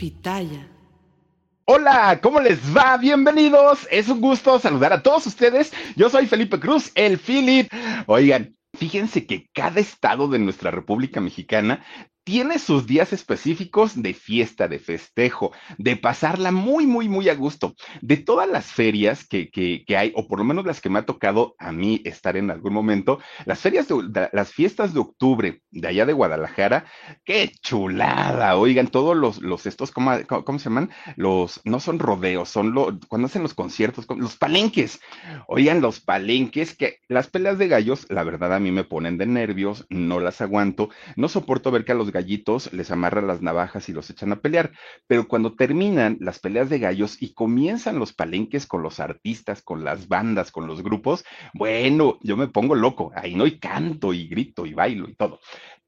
Pitaya. Hola, ¿cómo les va? Bienvenidos. Es un gusto saludar a todos ustedes. Yo soy Felipe Cruz, el Philip. Oigan, fíjense que cada estado de nuestra República Mexicana tiene sus días específicos de fiesta, de festejo, de pasarla muy, muy, muy a gusto. De todas las ferias que, que, hay, o por lo menos las que me ha tocado a mí estar en algún momento, las ferias, de, las fiestas de octubre de allá de Guadalajara, qué chulada, oigan, todos los, los estos, ¿cómo, cómo se llaman? Los, no son rodeos, son los, cuando hacen los conciertos, los palenques, oigan, los palenques, que las peleas de gallos, la verdad a mí me ponen de nervios, no las aguanto, no soporto ver que a los gallitos les amarran las navajas y los echan a pelear. Pero cuando terminan las peleas de gallos y comienzan los palenques con los artistas, con las bandas, con los grupos, bueno, yo me pongo loco, ahí no y canto y grito y bailo y todo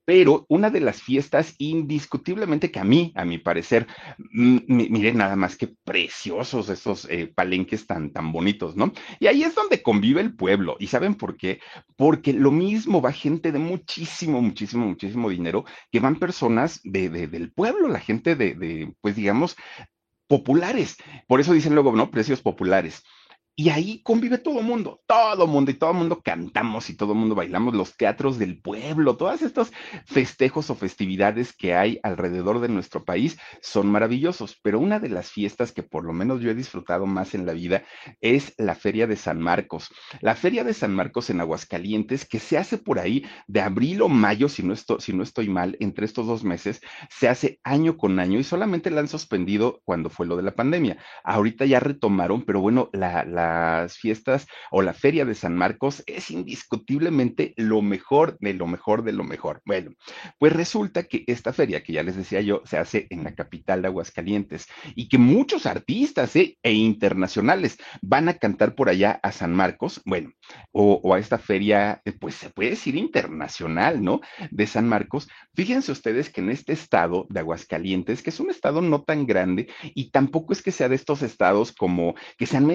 pero una de las fiestas indiscutiblemente que a mí, a mi parecer, miren nada más que preciosos esos eh, palenques tan, tan bonitos, ¿no? Y ahí es donde convive el pueblo. ¿Y saben por qué? Porque lo mismo va gente de muchísimo, muchísimo, muchísimo dinero, que van personas de, de, del pueblo, la gente de, pues digamos, populares. Por eso dicen luego, ¿no? Precios populares. Y ahí convive todo el mundo, todo mundo, y todo el mundo cantamos y todo el mundo bailamos los teatros del pueblo, todos estos festejos o festividades que hay alrededor de nuestro país son maravillosos, pero una de las fiestas que por lo menos yo he disfrutado más en la vida es la Feria de San Marcos. La Feria de San Marcos en Aguascalientes, que se hace por ahí de abril o mayo, si no, estoy, si no estoy mal, entre estos dos meses, se hace año con año y solamente la han suspendido cuando fue lo de la pandemia. Ahorita ya retomaron, pero bueno, la las fiestas o la feria de San Marcos es indiscutiblemente lo mejor de lo mejor de lo mejor. Bueno, pues resulta que esta feria, que ya les decía yo, se hace en la capital de Aguascalientes y que muchos artistas ¿eh? e internacionales van a cantar por allá a San Marcos, bueno, o, o a esta feria, pues se puede decir internacional, ¿no? De San Marcos. Fíjense ustedes que en este estado de Aguascalientes, que es un estado no tan grande y tampoco es que sea de estos estados como que sean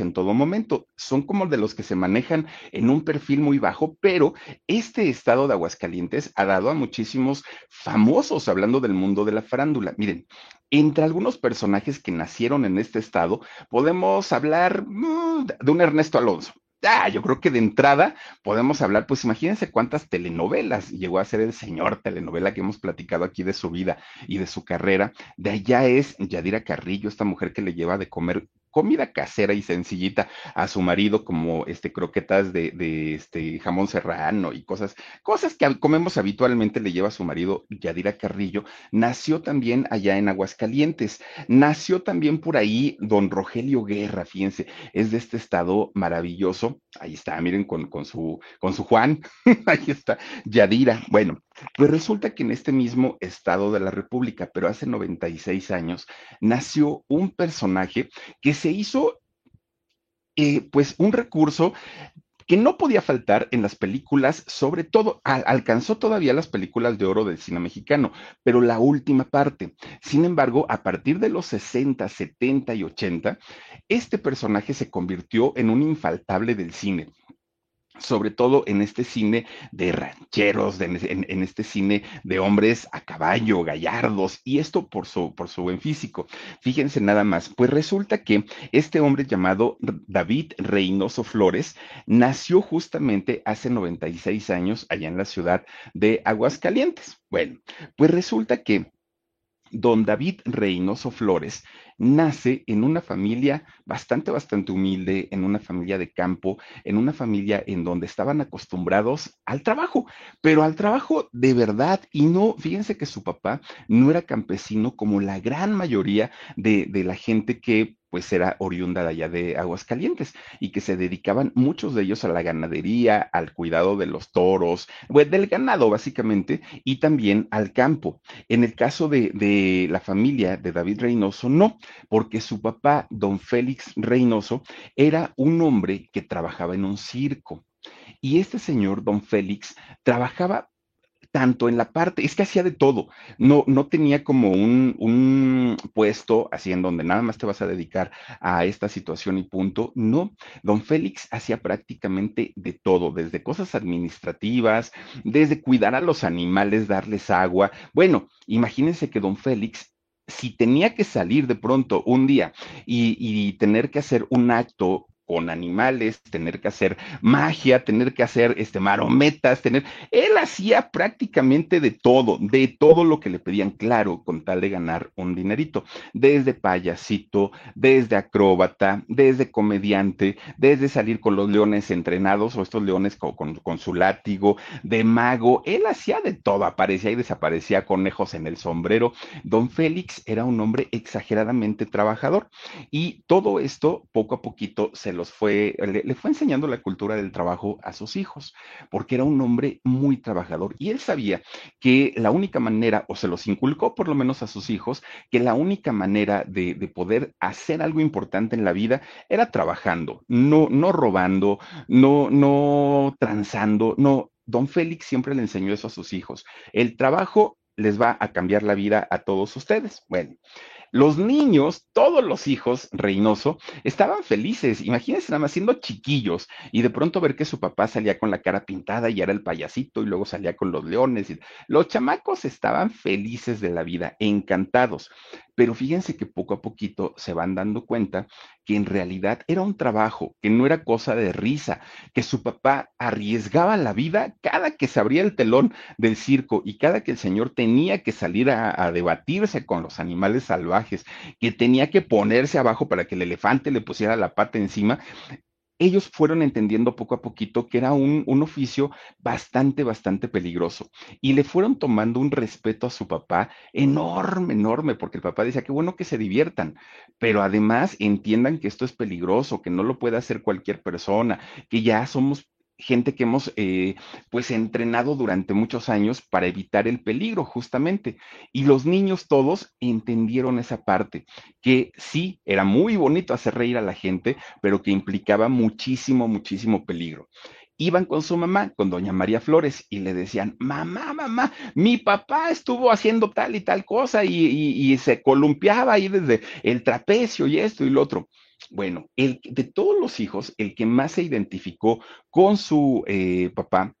en todo momento. Son como de los que se manejan en un perfil muy bajo, pero este estado de Aguascalientes ha dado a muchísimos famosos, hablando del mundo de la farándula. Miren, entre algunos personajes que nacieron en este estado, podemos hablar uh, de un Ernesto Alonso. Ah, yo creo que de entrada podemos hablar, pues imagínense cuántas telenovelas llegó a ser el señor telenovela que hemos platicado aquí de su vida y de su carrera. De allá es Yadira Carrillo, esta mujer que le lleva de comer comida casera y sencillita a su marido, como este croquetas de, de, este jamón serrano y cosas, cosas que comemos habitualmente le lleva a su marido Yadira Carrillo, nació también allá en Aguascalientes. Nació también por ahí don Rogelio Guerra, fíjense, es de este estado maravilloso. Ahí está, miren, con, con su, con su Juan, ahí está, Yadira. Bueno, pues resulta que en este mismo estado de la República, pero hace 96 años, nació un personaje que se hizo eh, pues un recurso que no podía faltar en las películas, sobre todo, al, alcanzó todavía las películas de oro del cine mexicano, pero la última parte. Sin embargo, a partir de los 60, 70 y 80, este personaje se convirtió en un infaltable del cine sobre todo en este cine de rancheros, en, este cine de hombres a caballo, gallardos, y esto por su, por su buen físico. Fíjense nada más, pues resulta que este hombre llamado David Reynoso Flores nació justamente hace 96 años allá en la ciudad de Aguascalientes. Bueno, pues resulta que don David Reynoso Flores nace en una familia bastante, bastante humilde, en una familia de campo, en una familia en donde estaban acostumbrados al trabajo, pero al trabajo de verdad. Y no, fíjense que su papá no era campesino como la gran mayoría de, de la gente que pues era oriunda de allá de Aguascalientes y que se dedicaban muchos de ellos a la ganadería, al cuidado de los toros, del ganado básicamente, y también al campo. En el caso de, de la familia de David Reynoso, no, porque su papá, don Félix Reynoso, era un hombre que trabajaba en un circo. Y este señor, don Félix, trabajaba tanto en la parte, es que hacía de todo, no, no tenía como un, un, puesto así en donde nada más te vas a dedicar a esta situación y punto, no, don Félix hacía prácticamente de todo, desde cosas administrativas, desde cuidar a los animales, darles agua, bueno, imagínense que don Félix si tenía que salir de pronto un día y, y, tener que hacer un acto con animales, tener que hacer magia, tener que hacer este marometas, tener él hacía prácticamente de todo, de todo lo que le pedían, claro, con tal de ganar un dinerito, desde payasito, desde acróbata, desde comediante, desde salir con los leones entrenados o estos leones con, con, su látigo, de mago, él hacía de todo, aparecía y desaparecía conejos en el sombrero. Don Félix era un hombre exageradamente trabajador y todo esto poco a poquito se los fue, le, fue enseñando la cultura del trabajo a sus hijos, porque era un hombre muy trabajador y él sabía que la única manera, o se los inculcó por lo menos a sus hijos, que la única manera de, de poder hacer algo importante en la vida era trabajando, no, no robando, no, no transando, no. Don Félix siempre le enseñó eso a sus hijos. El trabajo les va a cambiar la vida a todos ustedes. Bueno, los niños, todos los hijos, Reynoso, estaban felices. Imagínense nada más siendo chiquillos y de pronto ver que su papá salía con la cara pintada y era el payasito y luego salía con los leones. Los chamacos estaban felices de la vida, encantados. Pero fíjense que poco a poquito se van dando cuenta que en realidad era un trabajo, que no era cosa de risa, que su papá arriesgaba la vida cada que se abría el telón del circo y cada que el señor tenía que salir a, a debatirse con los animales salvajes, que tenía que ponerse abajo para que el elefante le pusiera la pata encima, ellos fueron entendiendo poco a poquito que era un, un, oficio bastante, bastante peligroso y le fueron tomando un respeto a su papá enorme, enorme, porque el papá decía que bueno que se diviertan, pero además entiendan que esto es peligroso, que no lo puede hacer cualquier persona, que ya somos gente que hemos eh, pues entrenado durante muchos años para evitar el peligro justamente. Y los niños todos entendieron esa parte, que sí, era muy bonito hacer reír a la gente, pero que implicaba muchísimo, muchísimo peligro iban con su mamá, con doña María Flores, y le decían, mamá, mamá, mi papá estuvo haciendo tal y tal cosa y, y, y se columpiaba ahí desde el trapecio y esto y lo otro. Bueno, el, de todos los hijos, el que más se identificó con su eh, papá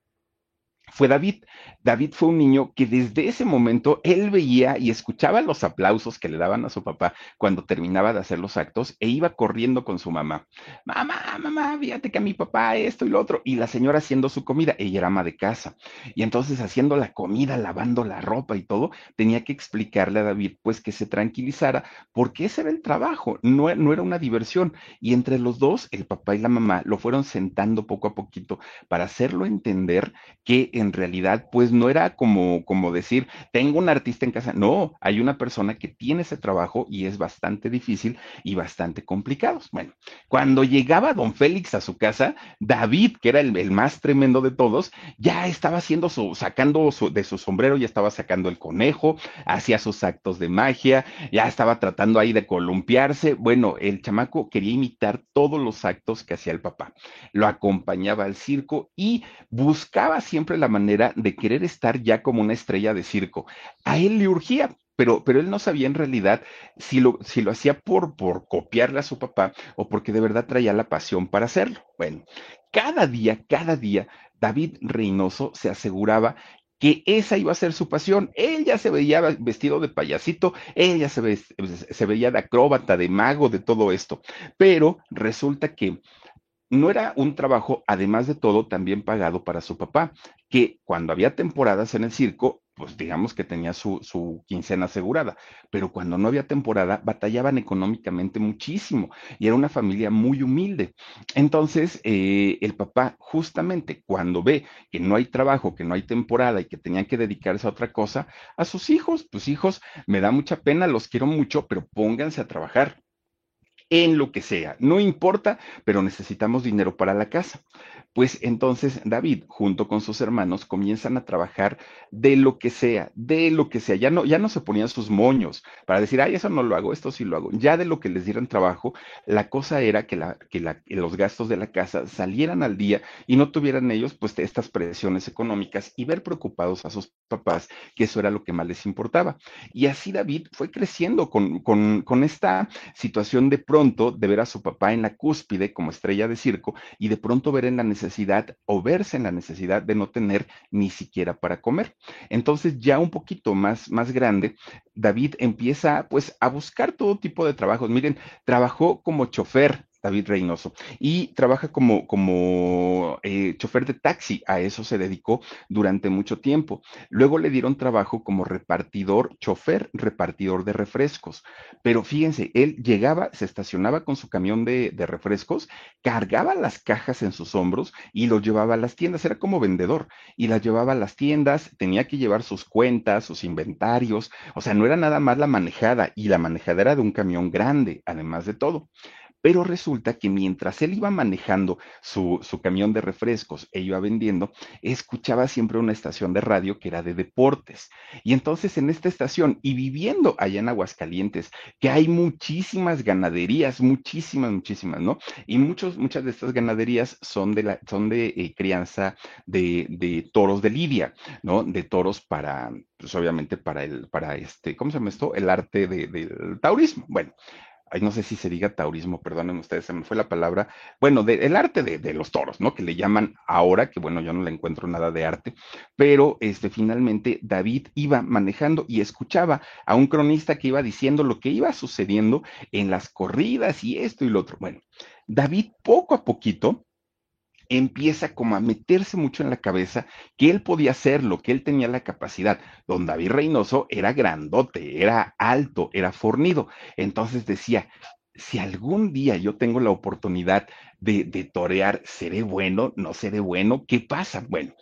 fue David. David fue un niño que desde ese momento él veía y escuchaba los aplausos que le daban a su papá cuando terminaba de hacer los actos e iba corriendo con su mamá. Mamá, mamá, fíjate que a mi papá esto y lo otro. Y la señora haciendo su comida, ella era ama de casa. Y entonces haciendo la comida, lavando la ropa y todo, tenía que explicarle a David pues que se tranquilizara porque ese era el trabajo, no, era una diversión. Y entre los dos, el papá y la mamá lo fueron sentando poco a poquito para hacerlo entender que en realidad, pues no era como, como decir, tengo un artista en casa. No, hay una persona que tiene ese trabajo y es bastante difícil y bastante complicado. Bueno, cuando llegaba don Félix a su casa, David, que era el, el más tremendo de todos, ya estaba haciendo su, sacando su, de su sombrero, ya estaba sacando el conejo, hacía sus actos de magia, ya estaba tratando ahí de columpiarse. Bueno, el chamaco quería imitar todos los actos que hacía el papá. Lo acompañaba al circo y buscaba siempre la manera de querer estar ya como una estrella de circo. A él le urgía, pero, pero él no sabía en realidad si lo, si lo hacía por, por copiarle a su papá o porque de verdad traía la pasión para hacerlo. Bueno, cada día, cada día, David Reynoso se aseguraba que esa iba a ser su pasión. Él ya se veía vestido de payasito, él ya se, ve, se veía de acróbata, de mago, de todo esto. Pero resulta que no era un trabajo, además de todo, también pagado para su papá, que cuando había temporadas en el circo, pues digamos que tenía su, su, quincena asegurada, pero cuando no había temporada batallaban económicamente muchísimo y era una familia muy humilde. Entonces, eh, el papá justamente cuando ve que no hay trabajo, que no hay temporada y que tenían que dedicarse a otra cosa, a sus hijos, pues hijos, me da mucha pena, los quiero mucho, pero pónganse a trabajar en lo que sea, no importa, pero necesitamos dinero para la casa. Pues entonces David, junto con sus hermanos, comienzan a trabajar de lo que sea, de lo que sea. Ya no, ya no se ponían sus moños para decir, ay, eso no lo hago, esto sí lo hago. Ya de lo que les dieran trabajo, la cosa era que, la, que, la, los gastos de la casa salieran al día y no tuvieran ellos pues estas presiones económicas y ver preocupados a sus papás, que eso era lo que más les importaba. Y así David fue creciendo con, con, con esta situación de pronto de ver a su papá en la cúspide como estrella de circo y de pronto ver en la necesidad o verse en la necesidad de no tener ni siquiera para comer. Entonces ya un poquito más, más grande, David empieza pues a buscar todo tipo de trabajos. Miren, trabajó como chofer David Reynoso, y trabaja como, como eh, chofer de taxi, a eso se dedicó durante mucho tiempo. Luego le dieron trabajo como repartidor, chofer, repartidor de refrescos, pero fíjense, él llegaba, se estacionaba con su camión de, de refrescos, cargaba las cajas en sus hombros y los llevaba a las tiendas, era como vendedor, y las llevaba a las tiendas, tenía que llevar sus cuentas, sus inventarios, o sea, no era nada más la manejada, y la manejada era de un camión grande, además de todo. Pero resulta que mientras él iba manejando su, camión de refrescos e iba vendiendo, escuchaba siempre una estación de radio que era de deportes. Y entonces en esta estación y viviendo allá en Aguascalientes, que hay muchísimas ganaderías, muchísimas, muchísimas, ¿no? Y muchos, muchas de estas ganaderías son de, la, son de eh, crianza de, de, toros de lidia, ¿no? De toros para, pues obviamente para el, para este, ¿cómo se llama esto? El arte del taurismo. Bueno no sé si se diga taurismo, perdonen ustedes, se me fue la palabra, bueno, del arte de, los toros, ¿no? Que le llaman ahora, que bueno, yo no le encuentro nada de arte, pero este, finalmente David iba manejando y escuchaba a un cronista que iba diciendo lo que iba sucediendo en las corridas y esto y lo otro. Bueno, David poco a poquito empieza como a meterse mucho en la cabeza que él podía hacerlo, que él tenía la capacidad. Don David Reynoso era grandote, era alto, era fornido. Entonces decía, si algún día yo tengo la oportunidad de, de torear, ¿seré bueno? ¿No seré bueno? ¿Qué pasa? Bueno,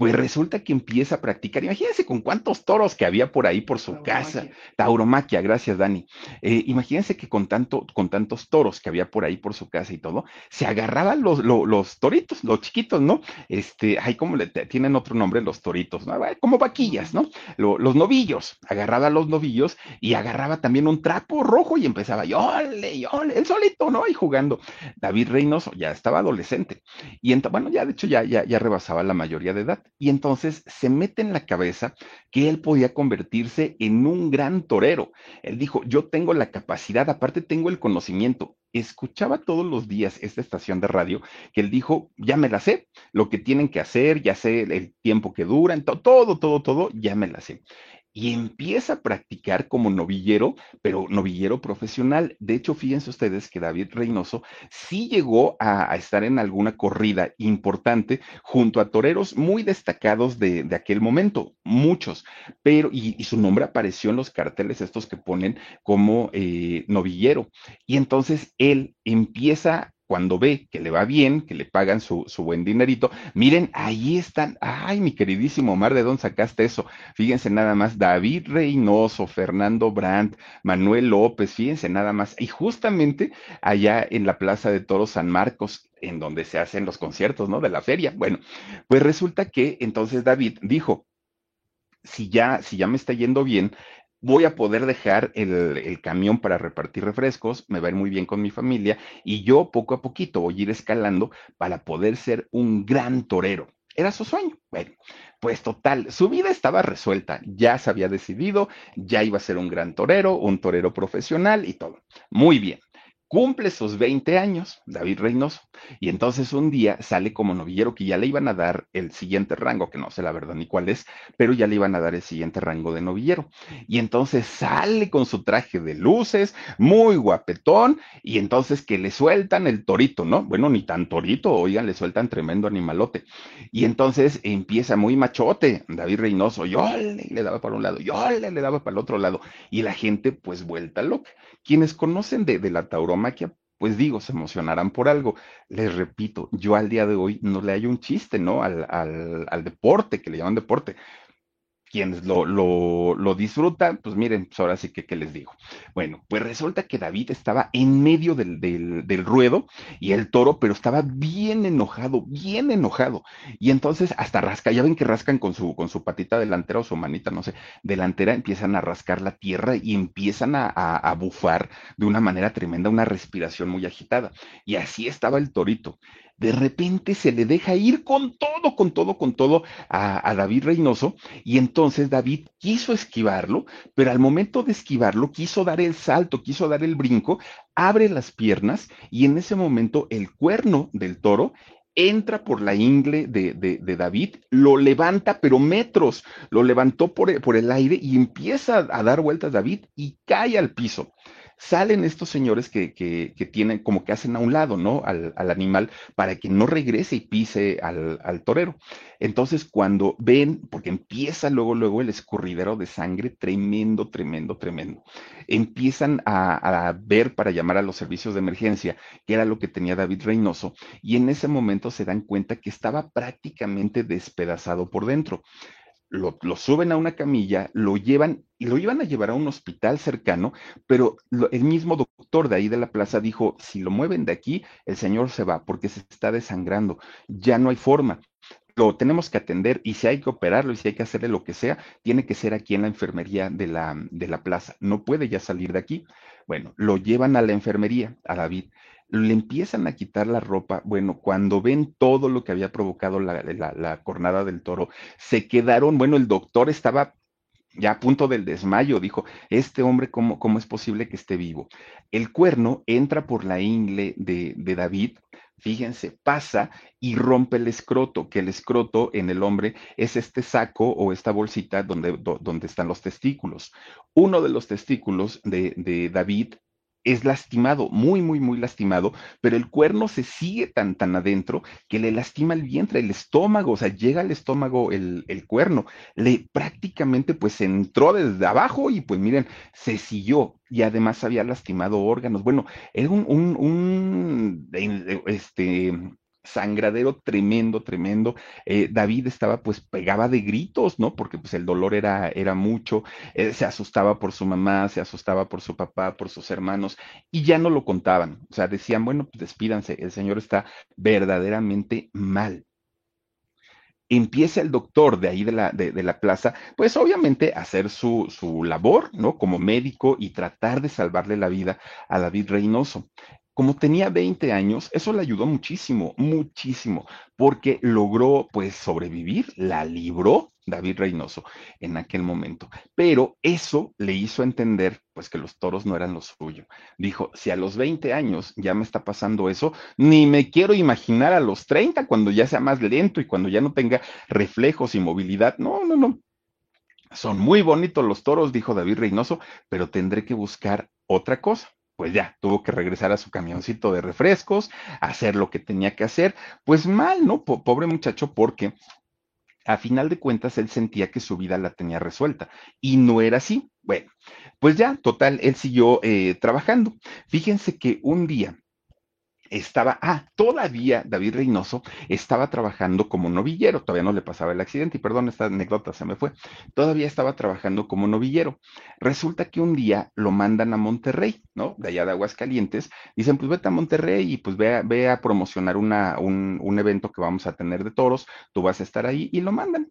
pues resulta que empieza a practicar. Imagínense con cuántos toros que había por ahí por su casa. Tauromaquia, gracias, Dani. Eh, imagínense que con, tanto, con tantos toros que había por ahí por su casa y todo, se agarraban los, los, toritos, los chiquitos, ¿no? Este, ay, ¿cómo le tienen otro nombre los toritos? ¿no? Como vaquillas, ¿no? los novillos. Agarraba los novillos y agarraba también un trapo rojo y empezaba, yole, yole, el solito, ¿no? Y jugando. David Reynoso ya estaba adolescente. Y bueno, ya de hecho ya, ya, ya rebasaba la mayoría de edad y entonces se mete en la cabeza que él podía convertirse en un gran torero. Él dijo, yo tengo la capacidad, aparte tengo el conocimiento. Escuchaba todos los días esta estación de radio que él dijo, ya me la sé, lo que tienen que hacer, ya sé el tiempo que duran, todo, todo, todo, ya me la sé y empieza a practicar como novillero, pero novillero profesional. De hecho, fíjense ustedes que David Reynoso sí llegó a, estar en alguna corrida importante junto a toreros muy destacados de, aquel momento, muchos, pero y, su nombre apareció en los carteles estos que ponen como eh, novillero. Y entonces él empieza cuando ve que le va bien, que le pagan su, buen dinerito, miren, ahí están, ay, mi queridísimo Omar, ¿de dónde sacaste eso? Fíjense nada más, David Reynoso, Fernando Brandt, Manuel López, fíjense nada más, y justamente allá en la Plaza de Toros San Marcos, en donde se hacen los conciertos, ¿no? De la feria. Bueno, pues resulta que entonces David dijo, si ya, si ya me está yendo bien, voy a poder dejar el, camión para repartir refrescos, me va a ir muy bien con mi familia y yo poco a poquito voy a ir escalando para poder ser un gran torero. Era su sueño. Bueno, pues total, su vida estaba resuelta, ya se había decidido, ya iba a ser un gran torero, un torero profesional y todo. Muy bien cumple sus 20 años, David Reynoso, y entonces un día sale como novillero que ya le iban a dar el siguiente rango, que no sé la verdad ni cuál es, pero ya le iban a dar el siguiente rango de novillero. Y entonces sale con su traje de luces, muy guapetón, y entonces que le sueltan el torito, ¿no? Bueno, ni tan torito, oigan, le sueltan tremendo animalote. Y entonces empieza muy machote, David Reynoso, yo le daba para un lado, yo le, daba para el otro lado, y la gente pues vuelta loca. Quienes conocen de, de la tauromaquia, pues digo, se emocionarán por algo. Les repito, yo al día de hoy no le hay un chiste, ¿no? Al, al, al deporte, que le llaman deporte quienes lo, lo, lo, disfrutan, pues miren, pues ahora sí que, ¿qué les digo? Bueno, pues resulta que David estaba en medio del, del, del, ruedo y el toro, pero estaba bien enojado, bien enojado. Y entonces hasta rasca, ya ven que rascan con su, con su patita delantera o su manita, no sé, delantera, empiezan a rascar la tierra y empiezan a, a, a bufar de una manera tremenda, una respiración muy agitada. Y así estaba el torito. De repente se le deja ir con todo, con todo, con todo a, David Reynoso y entonces David quiso esquivarlo, pero al momento de esquivarlo quiso dar el salto, quiso dar el brinco, abre las piernas y en ese momento el cuerno del toro entra por la ingle de, David, lo levanta, pero metros, lo levantó por, por, el aire y empieza a dar vueltas David y cae al piso salen estos señores que, que, tienen, como que hacen a un lado, ¿no? Al, al animal para que no regrese y pise al, al, torero. Entonces, cuando ven, porque empieza luego, luego el escurridero de sangre, tremendo, tremendo, tremendo, empiezan a, a ver para llamar a los servicios de emergencia, que era lo que tenía David Reynoso, y en ese momento se dan cuenta que estaba prácticamente despedazado por dentro lo, suben a una camilla, lo llevan y lo iban a llevar a un hospital cercano, pero el mismo doctor de ahí de la plaza dijo, si lo mueven de aquí, el señor se va porque se está desangrando, ya no hay forma. Lo tenemos que atender y si hay que operarlo y si hay que hacerle lo que sea, tiene que ser aquí en la enfermería de la, de la plaza. No puede ya salir de aquí. Bueno, lo llevan a la enfermería, a David le empiezan a quitar la ropa. Bueno, cuando ven todo lo que había provocado la, la, la cornada del toro, se quedaron, bueno, el doctor estaba ya a punto del desmayo, dijo, este hombre, ¿cómo, cómo es posible que esté vivo? El cuerno entra por la ingle de, de David, fíjense, pasa y rompe el escroto, que el escroto en el hombre es este saco o esta bolsita donde, do, donde están los testículos. Uno de los testículos de, de David es lastimado, muy, muy, muy lastimado, pero el cuerno se sigue tan, tan adentro que le lastima el vientre, el estómago, o sea, llega al estómago el, el cuerno, le prácticamente pues entró desde abajo y pues miren, se siguió y además había lastimado órganos. Bueno, era un, un, un este, sangradero tremendo, tremendo. Eh, David estaba, pues, pegaba de gritos, ¿no? Porque pues el dolor era, era mucho, eh, se asustaba por su mamá, se asustaba por su papá, por sus hermanos, y ya no lo contaban. O sea, decían, bueno, pues despídanse, el señor está verdaderamente mal empieza el doctor de ahí de la, de, la plaza, pues obviamente hacer su, su, labor, ¿no? Como médico y tratar de salvarle la vida a David Reynoso. Como tenía 20 años, eso le ayudó muchísimo, muchísimo, porque logró pues sobrevivir, la libró David Reynoso en aquel momento. Pero eso le hizo entender pues que los toros no eran lo suyo. Dijo, si a los 20 años ya me está pasando eso, ni me quiero imaginar a los 30 cuando ya sea más lento y cuando ya no tenga reflejos y movilidad. No, no, no. Son muy bonitos los toros, dijo David Reynoso, pero tendré que buscar otra cosa pues ya, tuvo que regresar a su camioncito de refrescos, hacer lo que tenía que hacer. Pues mal, ¿no? Pobre muchacho, porque a final de cuentas él sentía que su vida la tenía resuelta y no era así. Bueno, pues ya, total, él siguió eh, trabajando. Fíjense que un día estaba, ah, todavía David Reynoso estaba trabajando como novillero, todavía no le pasaba el accidente, y perdón, esta anécdota se me fue, todavía estaba trabajando como novillero. Resulta que un día lo mandan a Monterrey, ¿no? De allá de Aguascalientes, dicen, pues vete a Monterrey y pues ve a, ve a promocionar una, un, un evento que vamos a tener de toros, tú vas a estar ahí, y lo mandan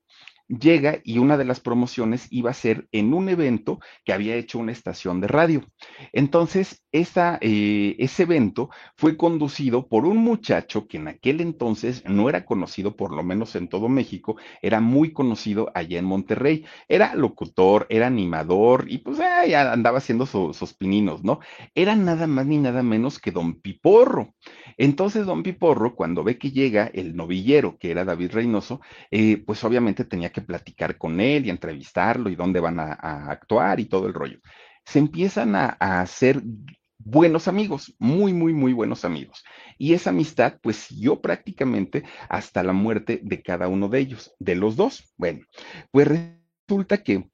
llega y una de las promociones iba a ser en un evento que había hecho una estación de radio. Entonces, esa, eh, ese evento fue conducido por un muchacho que en aquel entonces no era conocido, por lo menos en todo México, era muy conocido allá en Monterrey. Era locutor, era animador y pues andaba haciendo su, sus pininos, ¿no? Era nada más ni nada menos que don Piporro. Entonces, don Piporro, cuando ve que llega el novillero, que era David Reynoso, eh, pues obviamente tenía que platicar con él y entrevistarlo y dónde van a, actuar y todo el rollo. Se empiezan a hacer buenos amigos, muy, muy, muy buenos amigos. Y esa amistad pues siguió prácticamente hasta la muerte de cada uno de ellos, de los dos. Bueno, pues resulta que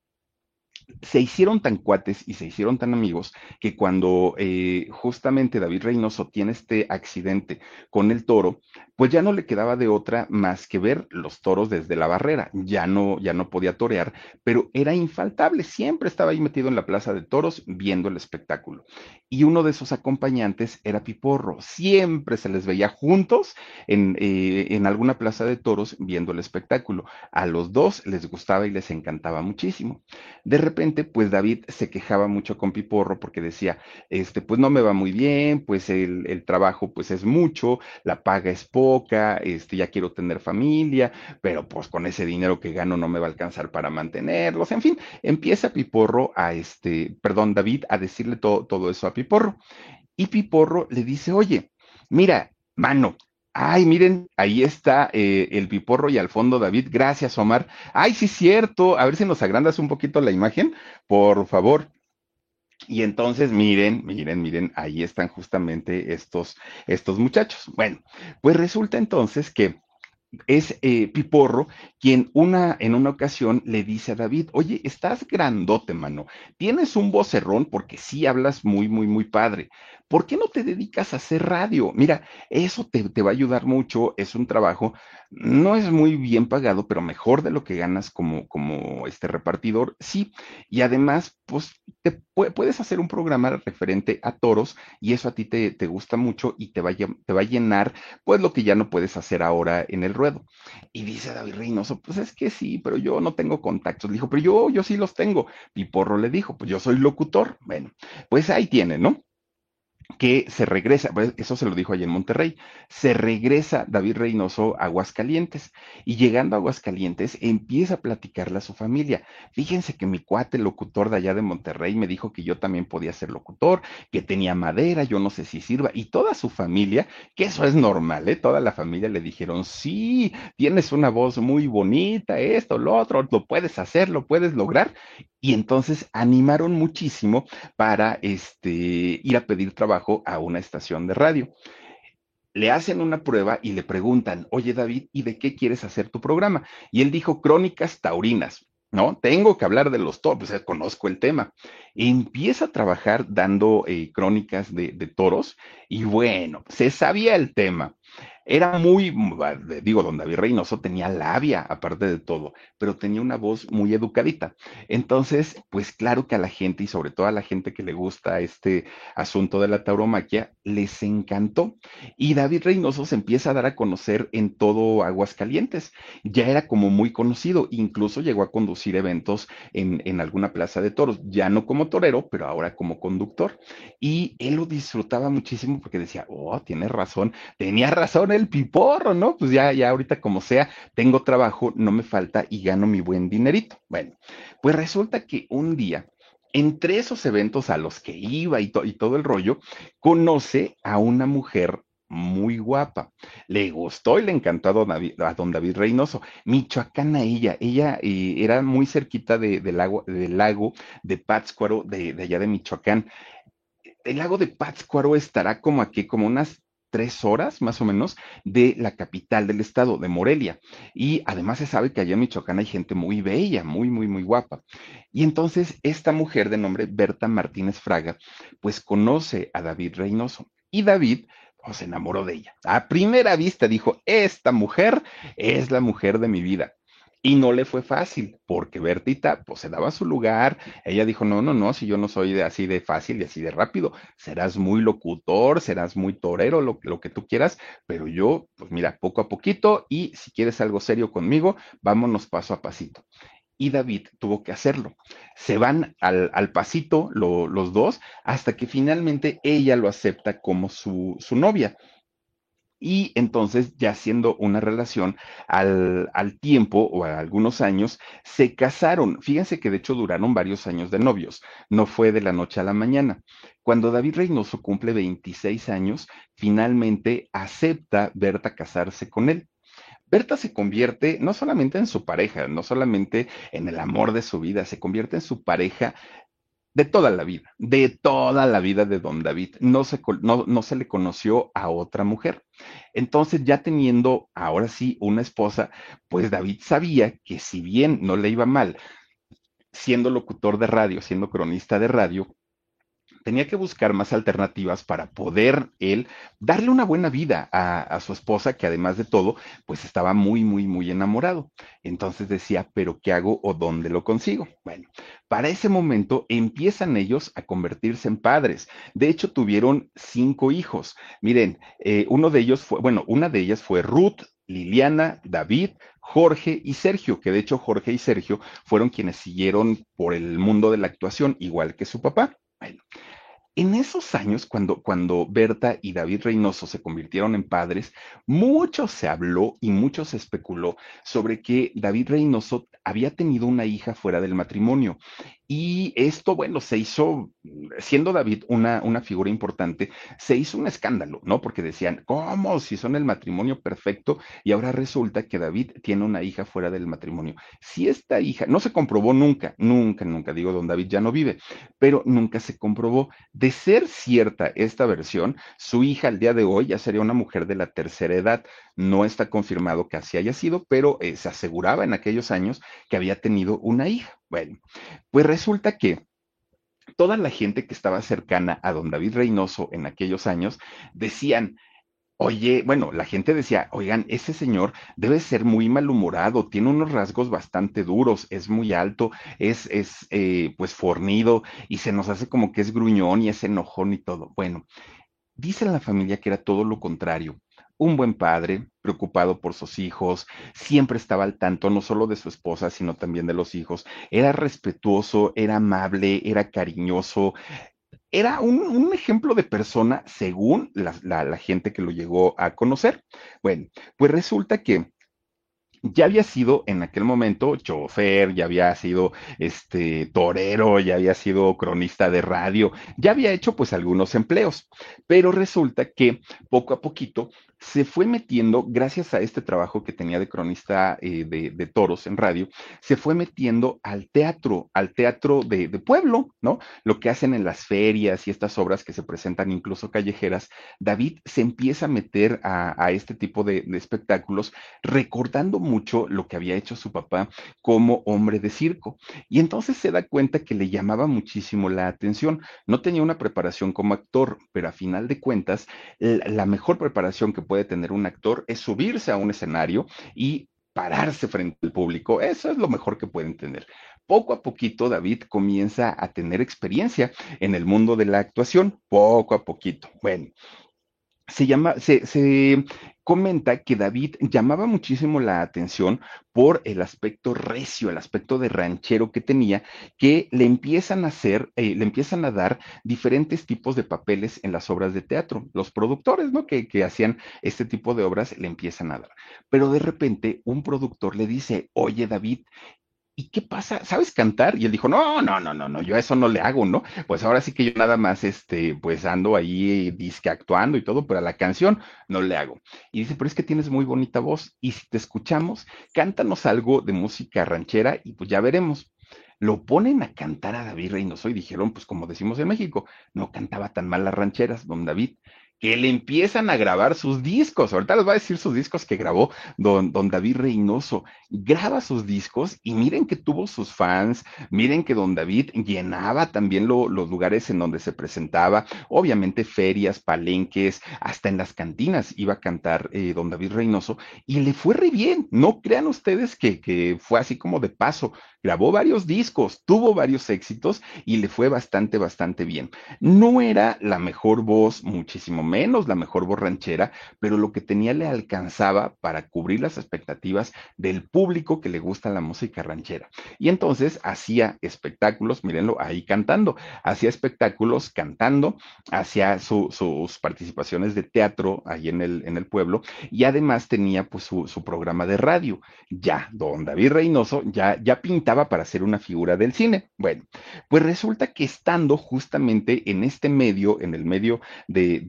se hicieron tan cuates y se hicieron tan amigos que cuando eh, justamente David Reynoso tiene este accidente con el toro, pues ya no le quedaba de otra más que ver los toros desde la barrera. Ya no, ya no podía torear, pero era infaltable. Siempre estaba ahí metido en la plaza de toros viendo el espectáculo. Y uno de sus acompañantes era Piporro. Siempre se les veía juntos en, eh, en alguna plaza de toros viendo el espectáculo. A los dos les gustaba y les encantaba muchísimo. De repente repente, pues David se quejaba mucho con Piporro porque decía, este, pues no me va muy bien, pues el, el trabajo pues es mucho, la paga es poca, este, ya quiero tener familia, pero pues con ese dinero que gano no me va a alcanzar para mantenerlos, en fin, empieza Piporro a este, perdón, David, a decirle todo, todo eso a Piporro. Y Piporro le dice, oye, mira, mano, Ay, miren, ahí está eh, el piporro y al fondo David. Gracias, Omar. Ay, sí, cierto. A ver si nos agrandas un poquito la imagen, por favor. Y entonces, miren, miren, miren, ahí están justamente estos, estos muchachos. Bueno, pues resulta entonces que es eh, Piporro quien una, en una ocasión le dice a David, oye, estás grandote, mano, tienes un vocerrón porque sí hablas muy, muy, muy padre. ¿Por qué no te dedicas a hacer radio? Mira, eso te, te va a ayudar mucho, es un trabajo, no es muy bien pagado, pero mejor de lo que ganas como, como este repartidor, sí. Y además, pues te puedes hacer un programa referente a toros y eso a ti te, te gusta mucho y te va, a, te va a llenar, pues lo que ya no puedes hacer ahora en el ruedo. Y dice David Reynoso, pues es que sí, pero yo no tengo contactos. dijo, pero yo, yo sí los tengo. Y Porro le dijo, pues yo soy locutor. Bueno, pues ahí tiene, ¿no? Que se regresa, pues, eso se lo dijo allí en Monterrey, se regresa David Reynoso a Aguascalientes y llegando a Aguascalientes empieza a platicarle a su familia. Fíjense que mi cuate, locutor de allá de Monterrey, me dijo que yo también podía ser locutor, que tenía madera, yo no sé si sirva, y toda su familia, que eso es normal, ¿eh? Toda la familia le dijeron, sí, tienes una voz muy bonita, esto, lo otro, lo puedes hacer, lo puedes lograr, y entonces animaron muchísimo para este, ir a pedir trabajo a una estación de radio. Le hacen una prueba y le preguntan, oye David, ¿y de qué quieres hacer tu programa? Y él dijo, crónicas taurinas. ¿no? Tengo que hablar de los toros, pues, conozco el tema. Empieza a trabajar dando eh, crónicas de, de, toros y bueno, se sabía el tema. Era muy, digo, don David Reynoso tenía labia, aparte de todo, pero tenía una voz muy educadita. Entonces, pues claro que a la gente y sobre todo a la gente que le gusta este asunto de la tauromaquia, les encantó. Y David Reynoso se empieza a dar a conocer en todo Aguascalientes. Ya era como muy conocido, incluso llegó a conducir eventos en, en alguna plaza de toros, ya no como torero, pero ahora como conductor. Y él lo disfrutaba muchísimo porque decía, oh, tiene razón, tenía razón el piporro, ¿no? Pues ya, ya ahorita como sea, tengo trabajo, no me falta y gano mi buen dinerito. Bueno, pues resulta que un día, entre esos eventos a los que iba y, y todo el rollo, conoce a una mujer muy guapa. Le gustó y le encantó a don David, a don David Reynoso. Michoacana ella, ella eh, era muy cerquita de, del, lago, del lago de Pátzcuaro, de, de allá de Michoacán. El lago de Pátzcuaro estará como aquí, como unas tres horas más o menos de la capital del estado, de Morelia. Y además se sabe que allá en Michoacán hay gente muy bella, muy, muy, muy guapa. Y entonces esta mujer de nombre Berta Martínez Fraga, pues conoce a David Reynoso. Y David pues, se enamoró de ella. A primera vista dijo, esta mujer es la mujer de mi vida. Y no le fue fácil, porque Bertita, pues se daba su lugar. Ella dijo, no, no, no, si yo no soy de así de fácil y así de rápido, serás muy locutor, serás muy torero, lo, lo que tú quieras, pero yo, pues mira, poco a poquito y si quieres algo serio conmigo, vámonos paso a pasito. Y David tuvo que hacerlo. Se van al, al pasito lo, los dos hasta que finalmente ella lo acepta como su, su novia y entonces ya siendo una relación al, al, tiempo o a algunos años, se casaron. Fíjense que de hecho duraron varios años de novios, no fue de la noche a la mañana. Cuando David Reynoso cumple 26 años, finalmente acepta Berta casarse con él. Berta se convierte no solamente en su pareja, no solamente en el amor de su vida, se convierte en su pareja de toda la vida, de toda la vida de don David. No se, no, no se le conoció a otra mujer. Entonces, ya teniendo ahora sí una esposa, pues David sabía que si bien no le iba mal, siendo locutor de radio, siendo cronista de radio, tenía que buscar más alternativas para poder él darle una buena vida a, su esposa, que además de todo, pues estaba muy, muy, muy enamorado. Entonces decía, pero ¿qué hago o dónde lo consigo? Bueno, para ese momento empiezan ellos a convertirse en padres. De hecho, tuvieron cinco hijos. Miren, eh, uno de ellos fue, bueno, una de ellas fue Ruth, Liliana, David, Jorge y Sergio, que de hecho Jorge y Sergio fueron quienes siguieron por el mundo de la actuación, igual que su papá. Bueno, en esos años, cuando, cuando Berta y David Reynoso se convirtieron en padres, mucho se habló y mucho se especuló sobre que David Reynoso había tenido una hija fuera del matrimonio y esto, bueno, se hizo, siendo David una, una figura importante, se hizo un escándalo, ¿no? Porque decían, ¿cómo? Si son el matrimonio perfecto y ahora resulta que David tiene una hija fuera del matrimonio. Si esta hija, no se comprobó nunca, nunca, nunca, digo, don David ya no vive, pero nunca se comprobó. De ser cierta esta versión, su hija al día de hoy ya sería una mujer de la tercera edad. No está confirmado que así haya sido, pero eh, se aseguraba en aquellos años que había tenido una hija. Bueno, pues resulta que toda la gente que estaba cercana a don David Reynoso en aquellos años decían, Oye, bueno, la gente decía, oigan, ese señor debe ser muy malhumorado, tiene unos rasgos bastante duros, es muy alto, es, es eh, pues fornido y se nos hace como que es gruñón y es enojón y todo. Bueno, dice la familia que era todo lo contrario un buen padre, preocupado por sus hijos, siempre estaba al tanto no solo de su esposa, sino también de los hijos, era respetuoso, era amable, era cariñoso, era un, ejemplo de persona según la gente que lo llegó a conocer. Bueno, pues resulta que ya había sido en aquel momento chofer, ya había sido este torero, ya había sido cronista de radio, ya había hecho pues algunos empleos, pero resulta que poco a poquito se fue metiendo, gracias a este trabajo que tenía de cronista eh, de, toros en radio, se fue metiendo al teatro, al teatro de, pueblo, ¿no? Lo que hacen en las ferias y estas obras que se presentan incluso callejeras, David se empieza a meter a, este tipo de, de espectáculos, recordando mucho lo que había hecho su papá como hombre de circo. Y entonces se da cuenta que le llamaba muchísimo la atención. No tenía una preparación como actor, pero a final de cuentas, la mejor preparación que puede tener un actor es subirse a un escenario y pararse frente al público. Eso es lo mejor que pueden tener. Poco a poquito David comienza a tener experiencia en el mundo de la actuación, poco a poquito. Bueno, se llama, se, se, comenta que David llamaba muchísimo la atención por el aspecto recio, el aspecto de ranchero que tenía, que le empiezan a hacer, eh, le empiezan a dar diferentes tipos de papeles en las obras de teatro. Los productores, ¿no? Que, que hacían este tipo de obras le empiezan a dar. Pero de repente un productor le dice, oye David, ¿y qué pasa? ¿Sabes cantar? Y él dijo, no, no, no, no, no, yo a eso no le hago, ¿no? Pues ahora sí que yo nada más, este, pues ando ahí disque actuando y todo, pero a la canción no le hago. Y dice, pero es que tienes muy bonita voz y si te escuchamos, cántanos algo de música ranchera y pues ya veremos. Lo ponen a cantar a David Reynoso y dijeron, pues como decimos en México, no cantaba tan mal las rancheras, don David que le empiezan a grabar sus discos. Ahorita les voy a decir sus discos que grabó don, don David Reynoso. Graba sus discos y miren que tuvo sus fans, miren que don David llenaba también los lugares en donde se presentaba, obviamente ferias, palenques, hasta en las cantinas iba a cantar eh, don David Reynoso y le fue re bien. No crean ustedes que, que fue así como de paso. Grabó varios discos, tuvo varios éxitos y le fue bastante, bastante bien. No era la mejor voz, muchísimo menos la mejor borranchera, pero lo que tenía le alcanzaba para cubrir las expectativas del público que le gusta la música ranchera. Y entonces hacía espectáculos, mírenlo ahí cantando, hacía espectáculos cantando, hacía sus participaciones de teatro ahí en el, en el pueblo y además tenía pues su, programa de radio. Ya, don David Reynoso ya, ya pintaba para ser una figura del cine. Bueno, pues resulta que estando justamente en este medio, en el medio de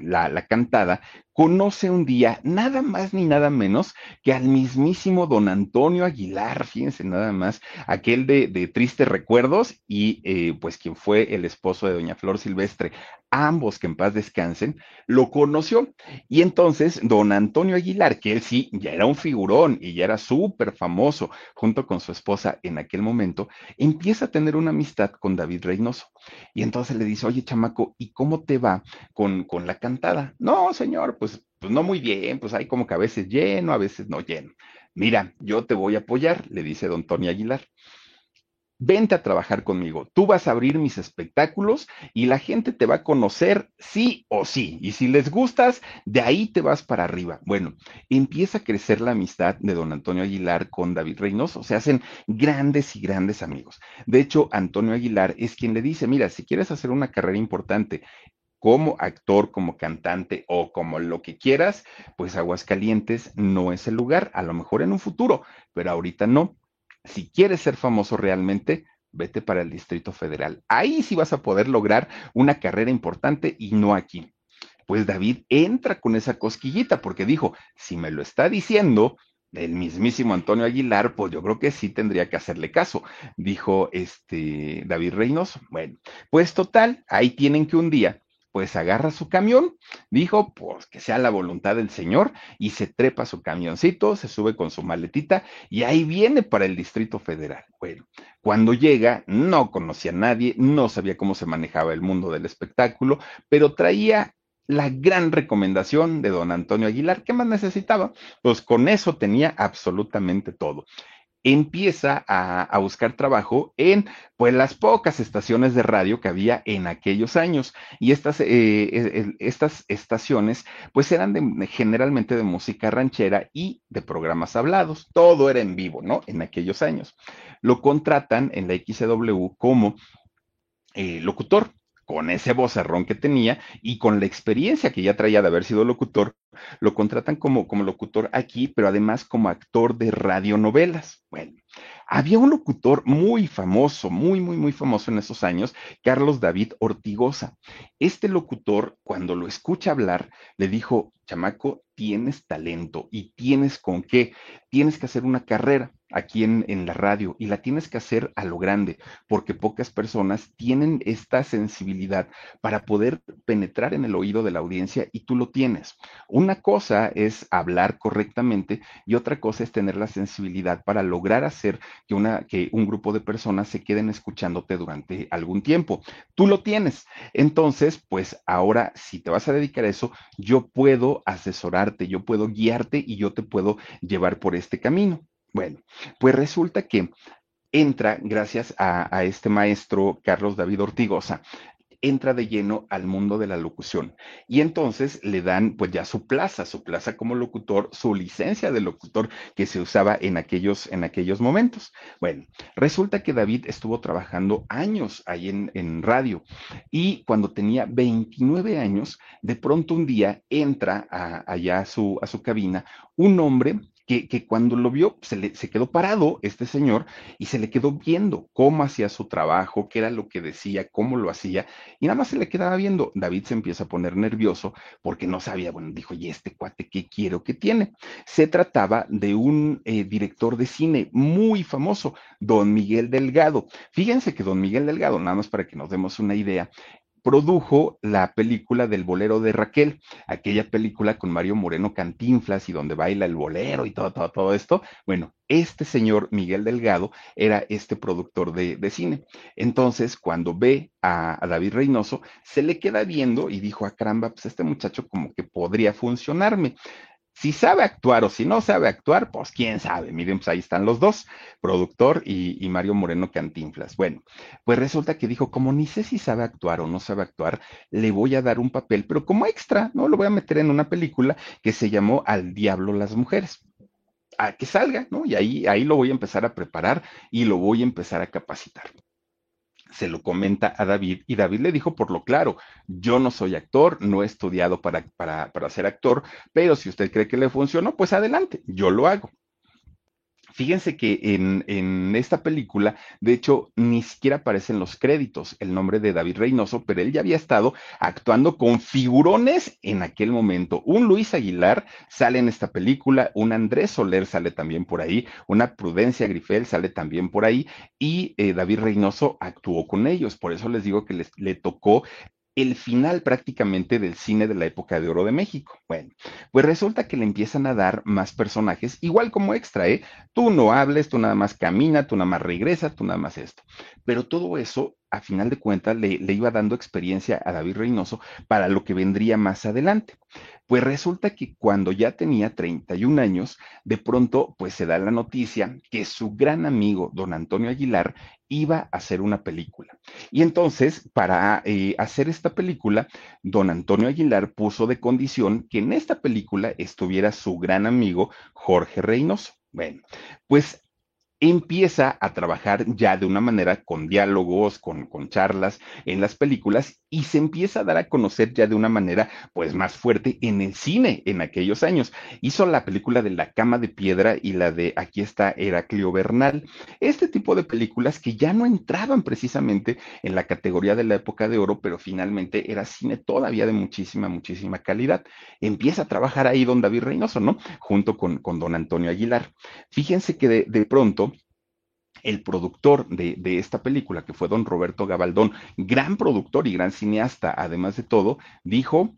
la, cantada, conoce un día nada más ni nada menos que al mismísimo don Antonio Aguilar, fíjense nada más, aquel de, Tristes Recuerdos y eh, pues quien fue el esposo de doña Flor Silvestre, ambos que en paz descansen, lo conoció. Y entonces don Antonio Aguilar, que él sí ya era un figurón y ya era súper famoso junto con su esposa en aquel momento, empieza a tener una amistad con David Reynoso. Y entonces le dice, oye chamaco, ¿y cómo te va con, con la cantada? No, señor, pues, pues no muy bien, pues hay como que a veces lleno, a veces no lleno. Mira, yo te voy a apoyar, le dice don Tony Aguilar. vente a trabajar conmigo, tú vas a abrir mis espectáculos y la gente te va a conocer sí o sí. Y si les gustas, de ahí te vas para arriba. Bueno, empieza a crecer la amistad de don Antonio Aguilar con David Reynoso. Se hacen grandes y grandes amigos. De hecho, Antonio Aguilar es quien le dice, mira, si quieres hacer una carrera importante como actor, como cantante o como lo que quieras, pues Aguascalientes no es el lugar, a lo mejor en un futuro, pero ahorita no si quieres ser famoso realmente, vete para el Distrito Federal. Ahí sí vas a poder lograr una carrera importante y no aquí. Pues David entra con esa cosquillita porque dijo, si me lo está diciendo el mismísimo Antonio Aguilar, pues yo creo que sí tendría que hacerle caso, dijo este David Reynoso. Bueno, pues total, ahí tienen que un día pues agarra su camión, dijo, pues que sea la voluntad del Señor, y se trepa su camioncito, se sube con su maletita, y ahí viene para el Distrito Federal. Bueno, cuando llega, no conocía a nadie, no sabía cómo se manejaba el mundo del espectáculo, pero traía la gran recomendación de don Antonio Aguilar. ¿Qué más necesitaba? Pues con eso tenía absolutamente todo empieza a, buscar trabajo en pues las pocas estaciones de radio que había en aquellos años y estas, eh, e, estas estaciones pues eran generalmente de música ranchera y de programas hablados, todo era en vivo, ¿no? En aquellos años. Lo contratan en la XW como eh, locutor con ese vocerrón que tenía y con la experiencia que ya traía de haber sido locutor, lo contratan como, como locutor aquí, pero además como actor de radionovelas. Bueno, había un locutor muy famoso, muy, muy, muy famoso en esos años, Carlos David Ortigosa. Este locutor, cuando lo escucha hablar, le dijo, chamaco, tienes talento y tienes con qué, tienes que hacer una carrera aquí en, en, la radio y la tienes que hacer a lo grande, porque pocas personas tienen esta sensibilidad para poder penetrar en el oído de la audiencia y tú lo tienes. Una cosa es hablar correctamente y otra cosa es tener la sensibilidad para lograr hacer que, una, que un grupo de personas se queden escuchándote durante algún tiempo. Tú lo tienes. Entonces, pues ahora, si te vas a dedicar a eso, yo puedo asesorarte, yo puedo guiarte y yo te puedo llevar por este camino. Bueno, pues resulta que entra, gracias a, este maestro Carlos David Ortigosa, entra de lleno al mundo de la locución. Y entonces le dan pues ya su plaza, su plaza como locutor, su licencia de locutor que se usaba en aquellos, en aquellos momentos. Bueno, resulta que David estuvo trabajando años ahí en, en radio y cuando tenía 29 años, de pronto un día entra allá a su, a su cabina un hombre que, cuando lo vio se, le, se quedó parado este señor y se le quedó viendo cómo hacía su trabajo, qué era lo que decía, cómo lo hacía, y nada más se le quedaba viendo. David se empieza a poner nervioso porque no sabía, bueno, dijo, ¿y este cuate qué quiero que tiene? Se trataba de un eh, director de cine muy famoso, don Miguel Delgado. Fíjense que don Miguel Delgado, nada más para que nos demos una idea, produjo la película del bolero de Raquel, aquella película con Mario Moreno Cantinflas y donde baila el bolero y todo, todo, todo esto. Bueno, este señor Miguel Delgado era este productor de, cine. Entonces, cuando ve a, a, David Reynoso, se le queda viendo y dijo, ah, caramba, pues este muchacho como que podría funcionarme. Si sabe actuar o si no sabe actuar, pues quién sabe. Miren, pues ahí están los dos, productor y, Mario Moreno Cantinflas. Bueno, pues resulta que dijo, como ni sé si sabe actuar o no sabe actuar, le voy a dar un papel, pero como extra, ¿no? Lo voy a meter en una película que se llamó Al Diablo las Mujeres a que salga, ¿no? Y ahí, ahí lo voy a empezar a preparar y lo voy a empezar a capacitar se lo comenta a David y David le dijo por lo claro, yo no soy actor, no he estudiado para, para, para ser actor, pero si usted cree que le funcionó, pues adelante, yo lo hago. Fíjense que en, esta película, de hecho, ni siquiera aparecen los créditos el nombre de David Reynoso, pero él ya había estado actuando con figurones en aquel momento. Un Luis Aguilar sale en esta película, un Andrés Soler sale también por ahí, una Prudencia Grifel sale también por ahí, y eh, David Reynoso actuó con ellos. Por eso les digo que les, le tocó el final prácticamente del cine de la época de oro de México. Bueno, pues resulta que le empiezan a dar más personajes, igual como extra, ¿eh? Tú no hables, tú nada más camina, tú nada más regresa, tú nada más esto. Pero todo eso a final de cuentas, le, le iba dando experiencia a David Reynoso para lo que vendría más adelante. Pues resulta que cuando ya tenía 31 años, de pronto pues se da la noticia que su gran amigo, don Antonio Aguilar, iba a hacer una película. Y entonces, para eh, hacer esta película, don Antonio Aguilar puso de condición que en esta película estuviera su gran amigo Jorge Reynoso. Bueno, pues empieza a trabajar ya de una manera con diálogos, con, con, charlas en las películas y se empieza a dar a conocer ya de una manera pues más fuerte en el cine en aquellos años. Hizo la película de La cama de piedra y la de Aquí está Heraclio Bernal. Este tipo de películas que ya no entraban precisamente en la categoría de la época de oro, pero finalmente era cine todavía de muchísima, muchísima calidad. Empieza a trabajar ahí don David Reynoso, ¿no? Junto con, con don Antonio Aguilar. Fíjense que de, de pronto el productor de, esta película, que fue don Roberto Gabaldón, gran productor y gran cineasta, además de todo, dijo,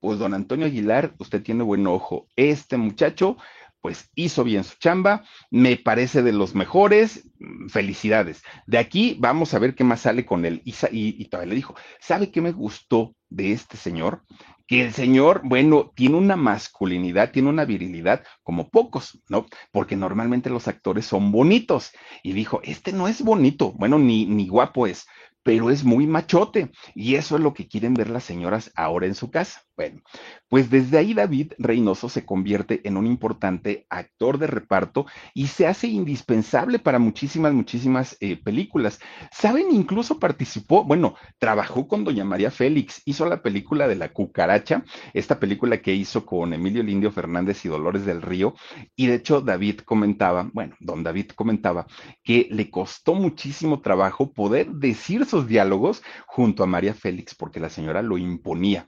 pues don Antonio Aguilar, usted tiene buen ojo, este muchacho pues hizo bien su chamba, me parece de los mejores, felicidades. De aquí vamos a ver qué más sale con él. Y, y todavía le dijo, ¿sabe qué me gustó de este señor? Que el señor, bueno, tiene una masculinidad, tiene una virilidad como pocos, ¿no? Porque normalmente los actores son bonitos. Y dijo, este no es bonito, bueno, ni, ni guapo es, pero es muy machote. Y eso es lo que quieren ver las señoras ahora en su casa. Bueno, pues desde ahí David Reynoso se convierte en un importante actor de reparto y se hace indispensable para muchísimas, muchísimas eh, películas. ¿Saben? Incluso participó, bueno, trabajó con Doña María Félix, hizo la película de La Cucaracha, esta película que hizo con Emilio Lindio Fernández y Dolores del Río. Y de hecho David comentaba, bueno, don David comentaba que le costó muchísimo trabajo poder decir sus diálogos junto a María Félix porque la señora lo imponía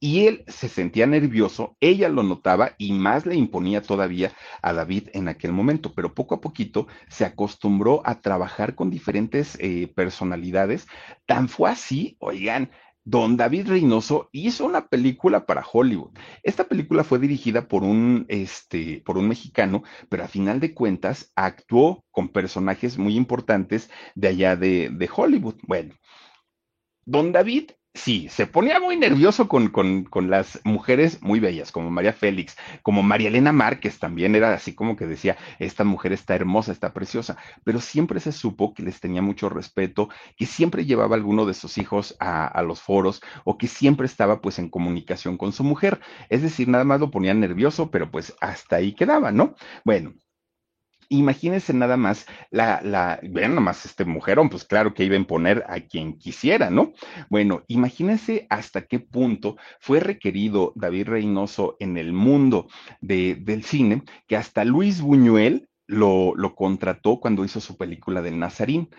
y él se sentía nervioso, ella lo notaba y más le imponía todavía a David en aquel momento, pero poco a poquito se acostumbró a trabajar con diferentes eh, personalidades. Tan fue así, oigan, don David Reynoso hizo una película para Hollywood. Esta película fue dirigida por un, este, por un mexicano, pero a final de cuentas actuó con personajes muy importantes de allá de, de Hollywood. Bueno, don David sí, se ponía muy nervioso con, con, con, las mujeres muy bellas, como María Félix, como María Elena Márquez también era así como que decía, esta mujer está hermosa, está preciosa, pero siempre se supo que les tenía mucho respeto, que siempre llevaba alguno de sus hijos a, a los foros o que siempre estaba pues en comunicación con su mujer. Es decir, nada más lo ponía nervioso, pero pues hasta ahí quedaba, ¿no? Bueno, Imagínense nada más la, la, vean nomás este mujerón, pues claro que iba a imponer a quien quisiera, ¿no? Bueno, imagínense hasta qué punto fue requerido David Reynoso en el mundo de, del cine, que hasta Luis Buñuel lo, lo contrató cuando hizo su película del Nazarín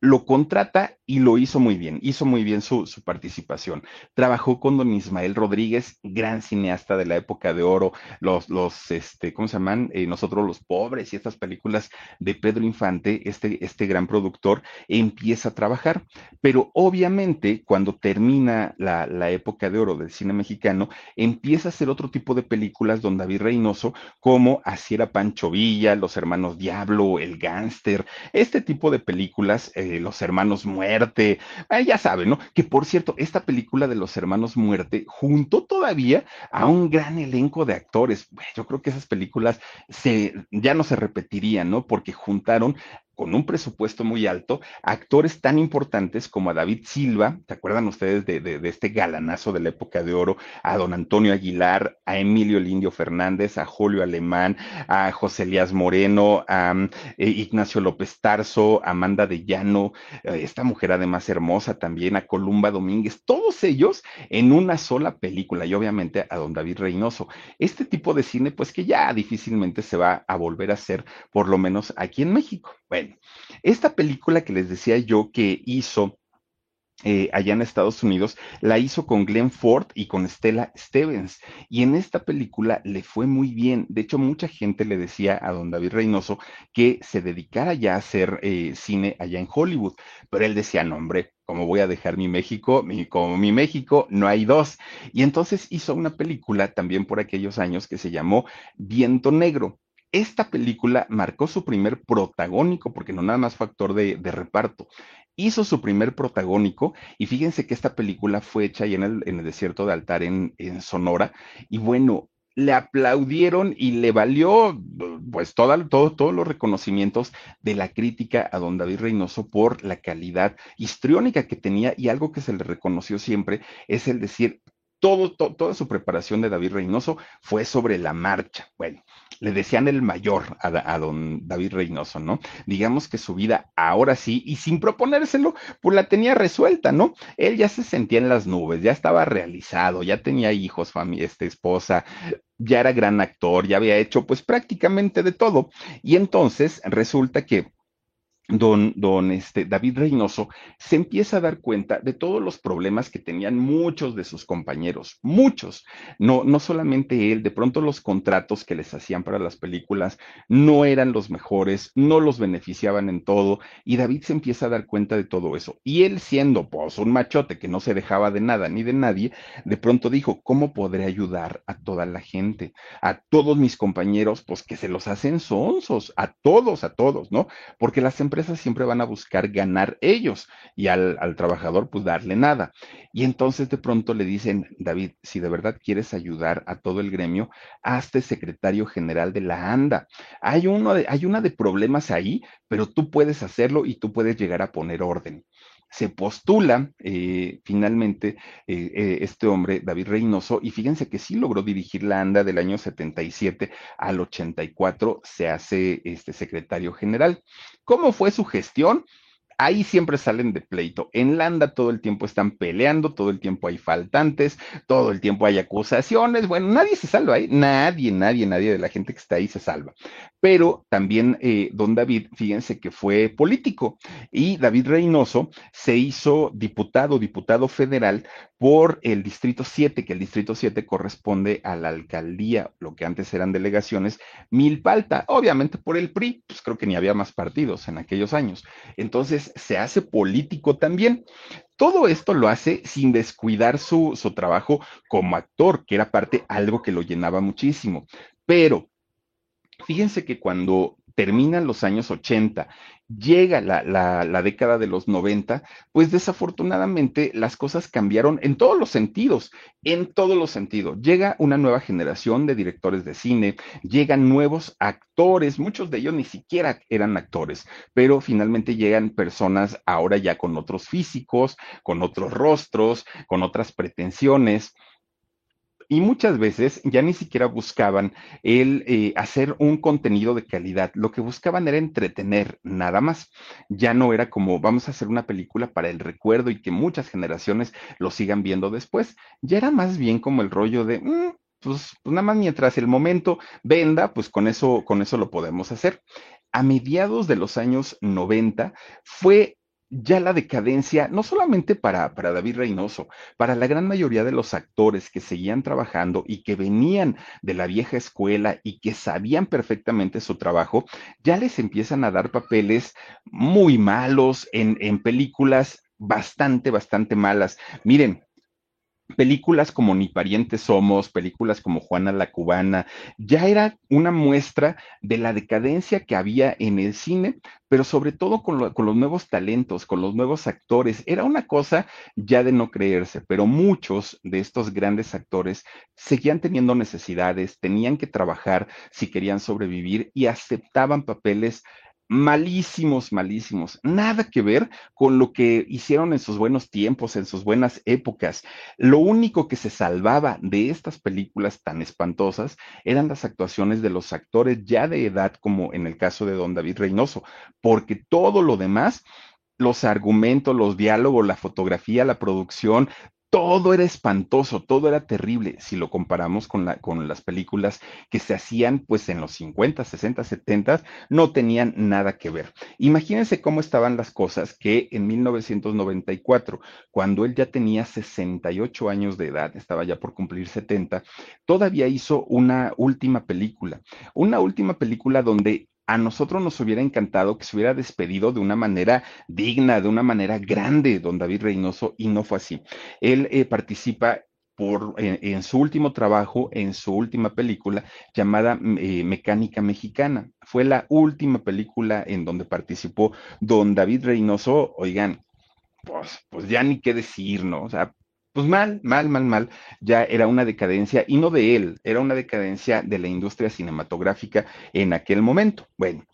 lo contrata y lo hizo muy bien, hizo muy bien su, su, participación. Trabajó con don Ismael Rodríguez, gran cineasta de la época de oro, los, los, este, ¿cómo se llaman? Eh, nosotros los pobres y estas películas de Pedro Infante, este, este gran productor, empieza a trabajar. Pero obviamente cuando termina la, la época de oro del cine mexicano, empieza a hacer otro tipo de películas don David Reynoso, como Así era Pancho Villa, Los Hermanos Diablo, El Gánster, este tipo de películas. Eh, los hermanos Muerte, eh, ya saben, ¿no? Que por cierto, esta película de los hermanos Muerte juntó todavía a un gran elenco de actores. Yo creo que esas películas se, ya no se repetirían, ¿no? Porque juntaron con un presupuesto muy alto, actores tan importantes como a David Silva, ¿te acuerdan ustedes de, este galanazo de la época de oro? A don Antonio Aguilar, a Emilio Lindio Fernández, a Julio Alemán, a José Elías Moreno, a eh, Ignacio López Tarso, a Amanda de Llano, eh, esta mujer además hermosa también, a Columba Domínguez, todos ellos en una sola película y obviamente a don David Reynoso. Este tipo de cine pues que ya difícilmente se va a volver a hacer, por lo menos aquí en México. Bueno, esta película que les decía yo que hizo eh, allá en Estados Unidos, la hizo con Glenn Ford y con Stella Stevens. Y en esta película le fue muy bien. De hecho, mucha gente le decía a don David Reynoso que se dedicara ya a hacer eh, cine allá en Hollywood. Pero él decía, no, hombre, ¿cómo voy a dejar mi México? Mi, como mi México no hay dos. Y entonces hizo una película también por aquellos años que se llamó Viento Negro. Esta película marcó su primer protagónico, porque no nada más fue actor de, de reparto. hizo su primer protagónico y fíjense que esta película fue hecha ahí en el, desierto de Altar en, Sonora y bueno, le aplaudieron y le valió pues todo, todos los reconocimientos de la crítica a don David Reynoso por la calidad histriónica que tenía y algo que se le reconoció siempre es el decir, todo, toda su preparación de David Reynoso fue sobre la marcha. Bueno, le decían el mayor a, don David Reynoso, ¿no? Digamos que su vida ahora sí, y sin proponérselo, pues la tenía resuelta, ¿no? Él ya se sentía en las nubes, ya estaba realizado, ya tenía hijos, familia, este, esposa, ya era gran actor, ya había hecho pues prácticamente de todo. Y entonces resulta que don, don este, David Reynoso se empieza a dar cuenta de todos los problemas que tenían muchos de sus compañeros, muchos, no, no solamente él, de pronto los contratos que les hacían para las películas no eran los mejores, no los beneficiaban en todo, y David se empieza a dar cuenta de todo eso. Y él siendo pues un machote que no se dejaba de nada ni de nadie, de pronto dijo, ¿cómo podré ayudar a toda la gente? A todos mis compañeros, pues que se los hacen sonsos, a todos, a todos, ¿no? Porque las empresas siempre van a buscar ganar ellos y al, al trabajador pues darle nada. Y entonces de pronto le dicen, David, si de verdad quieres ayudar a todo el gremio, hazte secretario general de la ANDA. Hay, uno de, hay una de problemas ahí, pero tú puedes hacerlo y tú puedes llegar a poner orden se postula eh, finalmente eh, eh, este hombre, David Reynoso, y fíjense que sí logró dirigir la ANDA del año 77 al 84, se hace este secretario general. ¿Cómo fue su gestión? Ahí siempre salen de pleito. En Landa todo el tiempo están peleando, todo el tiempo hay faltantes, todo el tiempo hay acusaciones. Bueno, nadie se salva ahí, nadie, nadie, nadie de la gente que está ahí se salva. Pero también eh, don David, fíjense que fue político y David Reynoso se hizo diputado, diputado federal por el Distrito 7, que el Distrito 7 corresponde a la alcaldía, lo que antes eran delegaciones, Milpalta, obviamente por el PRI, pues creo que ni había más partidos en aquellos años. Entonces, se hace político también. Todo esto lo hace sin descuidar su, su trabajo como actor, que era parte algo que lo llenaba muchísimo. Pero fíjense que cuando terminan los años 80, llega la, la, década de los 90, pues desafortunadamente las cosas cambiaron en todos los sentidos, en todos los sentidos. Llega una nueva generación de directores de cine, llegan nuevos actores, muchos de ellos ni siquiera eran actores, pero finalmente llegan personas ahora ya con otros físicos, con otros rostros, con otras pretensiones y muchas veces ya ni siquiera buscaban el eh, hacer un contenido de calidad, lo que buscaban era entretener nada más. Ya no era como vamos a hacer una película para el recuerdo y que muchas generaciones lo sigan viendo después, ya era más bien como el rollo de... Mm, pues, pues, nada más mientras el momento venda, pues con eso, con eso lo podemos hacer. A mediados de los años 90 fue ya la decadencia, no solamente para, para, David Reynoso, para la gran mayoría de los actores que seguían trabajando y que venían de la vieja escuela y que sabían perfectamente su trabajo, ya les empiezan a dar papeles muy malos en, en películas bastante, bastante malas. Miren, películas como Ni parientes somos, películas como Juana la cubana, ya era una muestra de la decadencia que había en el cine, pero sobre todo con, los nuevos talentos, con los nuevos actores. Era una cosa ya de no creerse, pero muchos de estos grandes actores seguían teniendo necesidades, tenían que trabajar si querían sobrevivir y aceptaban papeles malísimos, malísimos. Nada que ver con lo que hicieron en sus buenos tiempos, en sus buenas épocas. Lo único que se salvaba de estas películas tan espantosas eran las actuaciones de los actores ya de edad, como en el caso de don David Reynoso, porque todo lo demás los argumentos, los diálogos, la fotografía, la producción, todo era espantoso, todo era terrible si lo comparamos con, la, con las películas que se hacían pues en los 50, 60, 70, no tenían nada que ver. Imagínense cómo estaban las cosas que en 1994, cuando él ya tenía 68 años de edad, estaba ya por cumplir 70, todavía hizo una última película, una última película donde a nosotros nos hubiera encantado que se hubiera despedido de una manera digna, de una manera grande, don David Reynoso, y no fue así. Él eh, participa por, en, su último trabajo, en su última película llamada mm, eh, Mecánica Mexicana. Fue la última película en donde participó don David Reynoso. Oigan, pues, pues ya ni qué decir, ¿no? O sea, pues mal, mal, mal, mal, ya era una decadencia, y no de él, era una decadencia de la industria cinematográfica en aquel momento. Bueno,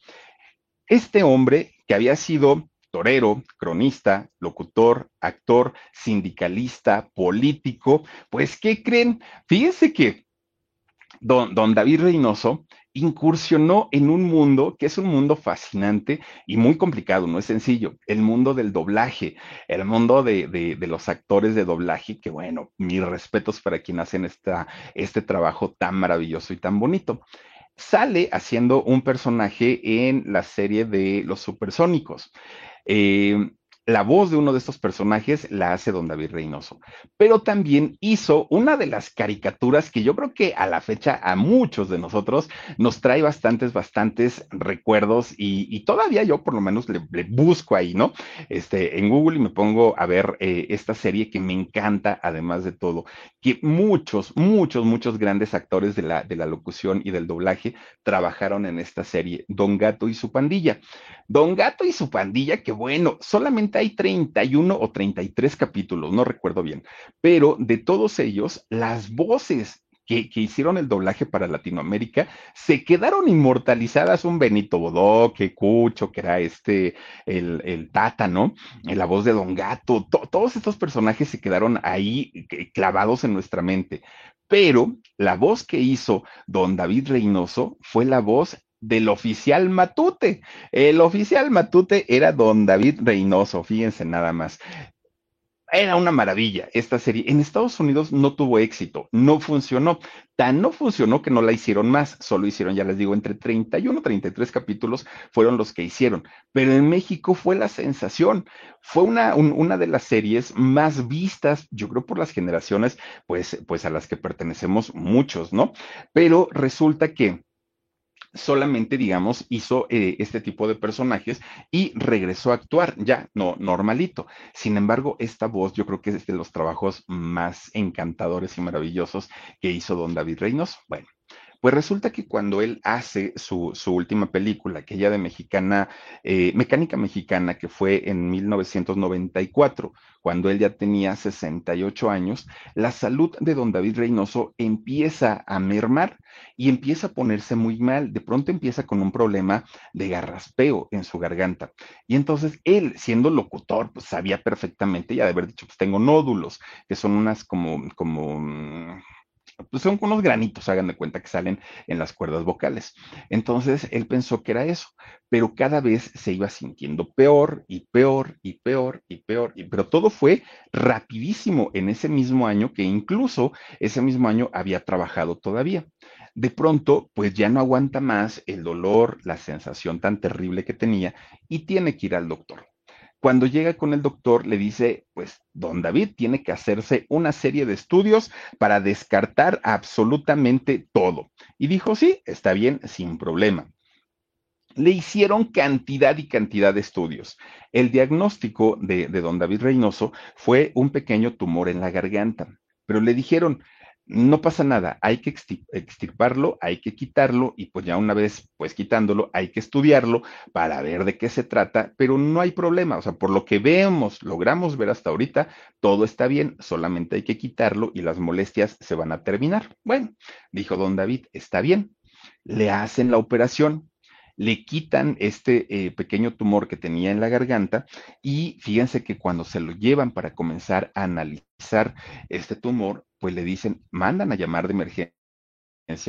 este hombre que había sido torero, cronista, locutor, actor, sindicalista, político, pues, ¿qué creen? Fíjense que don, don David Reynoso incursionó en un mundo que es un mundo fascinante y muy complicado, no es sencillo, el mundo del doblaje, el mundo de, de, los actores de doblaje, que bueno, mis respetos para quienes hacen esta, este trabajo tan maravilloso y tan bonito. Sale haciendo un personaje en la serie de Los Supersónicos. Eh, la voz de uno de estos personajes la hace don David Reynoso, pero también hizo una de las caricaturas que yo creo que a la fecha a muchos de nosotros nos trae bastantes, bastantes recuerdos y, todavía yo por lo menos le, le, busco ahí, ¿no? Este, en Google y me pongo a ver eh, esta serie que me encanta, además de todo, que muchos, muchos, muchos grandes actores de la, de la locución y del doblaje trabajaron en esta serie, Don Gato y su pandilla. Don Gato y su pandilla, que bueno, solamente hay 31 o 33 capítulos, no recuerdo bien, pero de todos ellos, las voces que, que, hicieron el doblaje para Latinoamérica, se quedaron inmortalizadas un Benito Bodó, que Cucho, que era este, el, el Tata, ¿no? La voz de Don Gato, to, todos estos personajes se quedaron ahí clavados en nuestra mente. Pero la voz que hizo Don David Reynoso fue la voz del oficial Matute. El oficial Matute era don David Reynoso, fíjense nada más. Era una maravilla esta serie. En Estados Unidos no tuvo éxito, no funcionó. Tan no funcionó que no la hicieron más, solo hicieron, ya les digo, entre 31 y 33 capítulos fueron los que hicieron. Pero en México fue la sensación. Fue una, un, una de las series más vistas, yo creo, por las generaciones, pues, pues a las que pertenecemos muchos, ¿no? Pero resulta que solamente, digamos, hizo eh, este tipo de personajes y regresó a actuar ya, no, normalito. Sin embargo, esta voz yo creo que es de los trabajos más encantadores y maravillosos que hizo don David Reynos. Bueno, pues resulta que cuando él hace su, su última película, aquella de mexicana, eh, Mecánica Mexicana, que fue en 1994, cuando él ya tenía 68 años, la salud de don David Reynoso empieza a mermar y empieza a ponerse muy mal. De pronto empieza con un problema de garraspeo en su garganta. Y entonces él, siendo locutor, pues sabía perfectamente, ya de haber dicho, pues tengo nódulos, que son unas como, como mm, pues son unos granitos, hagan de cuenta que salen en las cuerdas vocales. Entonces él pensó que era eso, pero cada vez se iba sintiendo peor y peor y peor y peor, y, pero todo fue rapidísimo en ese mismo año que incluso ese mismo año había trabajado todavía. De pronto, pues ya no aguanta más el dolor, la sensación tan terrible que tenía y tiene que ir al doctor. Cuando llega con el doctor, le dice, pues, don David tiene que hacerse una serie de estudios para descartar absolutamente todo. Y dijo, sí, está bien, sin problema. Le hicieron cantidad y cantidad de estudios. El diagnóstico de, don David Reynoso fue un pequeño tumor en la garganta, pero le dijeron, no pasa nada, hay que extirparlo, hay que quitarlo y pues ya una vez pues quitándolo hay que estudiarlo para ver de qué se trata, pero no hay problema, o sea, por lo que vemos, logramos ver hasta ahorita, todo está bien, solamente hay que quitarlo y las molestias se van a terminar. Bueno, dijo don David, está bien, le hacen la operación, le quitan este eh, pequeño tumor que tenía en la garganta y fíjense que cuando se lo llevan para comenzar a analizar este tumor, pues le dicen, mandan a llamar de emergencia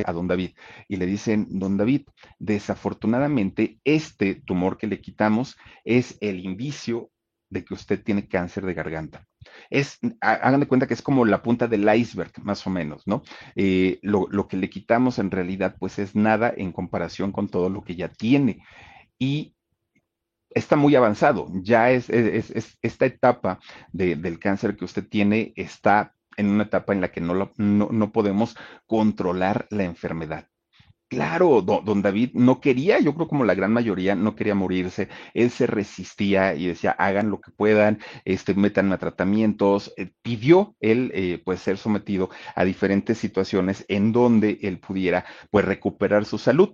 a don David y le dicen, don David, desafortunadamente este tumor que le quitamos es el indicio de que usted tiene cáncer de garganta. Es, hagan de cuenta que es como la punta del iceberg, más o menos, ¿no? Eh, lo, lo, que le quitamos en realidad, pues es nada en comparación con todo lo que ya tiene. Y está muy avanzado, ya es, es, es esta etapa de, del cáncer que usted tiene está en una etapa en la que no, lo, no, no podemos controlar la enfermedad. Claro, don, David no quería, yo creo como la gran mayoría, no quería morirse. Él se resistía y decía, hagan lo que puedan, este, metan a tratamientos. Eh, pidió él, eh, pues, ser sometido a diferentes situaciones en donde él pudiera, pues, recuperar su salud.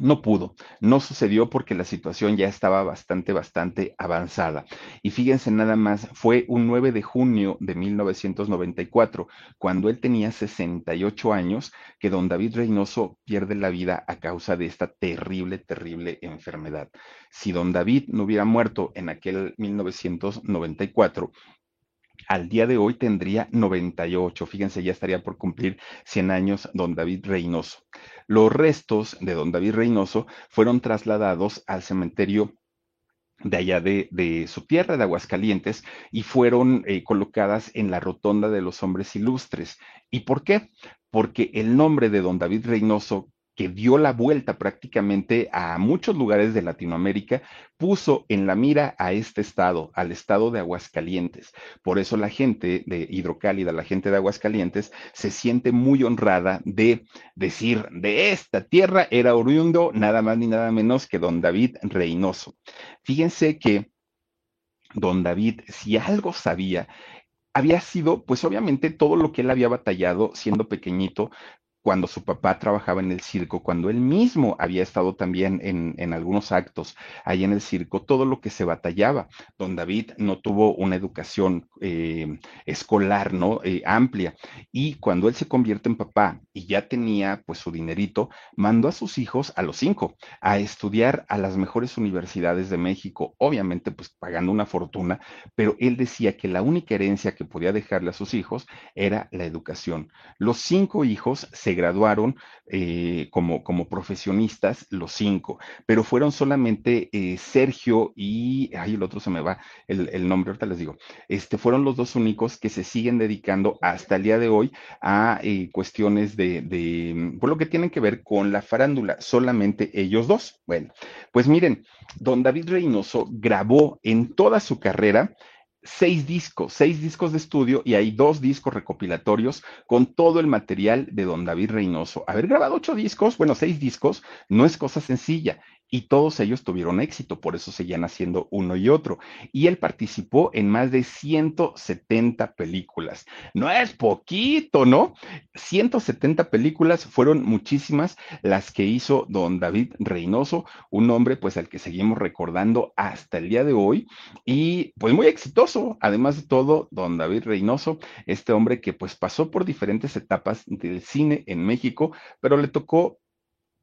No pudo, no sucedió porque la situación ya estaba bastante, bastante avanzada. Y fíjense nada más, fue un 9 de junio de 1994, cuando él tenía 68 años, que don David Reynoso pierde la vida a causa de esta terrible, terrible enfermedad. Si don David no hubiera muerto en aquel 1994, al día de hoy tendría 98. Fíjense, ya estaría por cumplir 100 años don David Reynoso. Los restos de don David Reynoso fueron trasladados al cementerio de allá de, su tierra, de Aguascalientes, y fueron eh, colocadas en la rotonda de los hombres ilustres. ¿Y por qué? Porque el nombre de don David Reynoso que dio la vuelta prácticamente a muchos lugares de Latinoamérica, puso en la mira a este estado, al estado de Aguascalientes. Por eso la gente de Hidrocálida, la gente de Aguascalientes, se siente muy honrada de decir, de esta tierra era oriundo nada más ni nada menos que don David Reynoso. Fíjense que don David, si algo sabía, había sido, pues obviamente, todo lo que él había batallado siendo pequeñito, cuando su papá trabajaba en el circo, cuando él mismo había estado también en, en, algunos actos ahí en el circo, todo lo que se batallaba. Don David no tuvo una educación eh, escolar, ¿no? Eh, amplia. Y cuando él se convierte en papá y ya tenía pues su dinerito, mandó a sus hijos, a los cinco, a estudiar a las mejores universidades de México, obviamente pues pagando una fortuna, pero él decía que la única herencia que podía dejarle a sus hijos era la educación. Los cinco hijos se graduaron eh, como, como profesionistas, los cinco, pero fueron solamente eh, Sergio y, ay, el otro se me va el, el, nombre, ahorita les digo, este, fueron los dos únicos que se siguen dedicando hasta el día de hoy a eh, cuestiones de, de, por lo que tienen que ver con la farándula, solamente ellos dos. Bueno, pues miren, don David Reynoso grabó en toda su carrera seis discos, seis discos de estudio y hay dos discos recopilatorios con todo el material de don David Reynoso. Haber grabado ocho discos, bueno, seis discos, no es cosa sencilla y todos ellos tuvieron éxito, por eso seguían haciendo uno y otro. Y él participó en más de 170 películas. No es poquito, ¿no? 170 películas fueron muchísimas las que hizo don David Reynoso, un hombre pues al que seguimos recordando hasta el día de hoy y pues muy exitoso. Además de todo, don David Reynoso, este hombre que pues pasó por diferentes etapas del cine en México, pero le tocó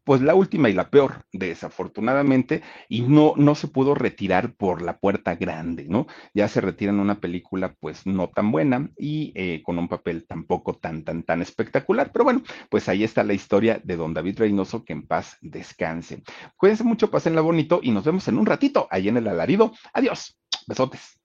pues la última y la peor, desafortunadamente, y no, no se pudo retirar por la puerta grande, ¿no? Ya se retira en una película pues no tan buena y eh, con un papel tampoco tan, tan, tan espectacular, pero bueno, pues ahí está la historia de don David Reynoso, que en paz descanse. Cuídense mucho, pásenla bonito y nos vemos en un ratito ahí en el alarido. Adiós, besotes.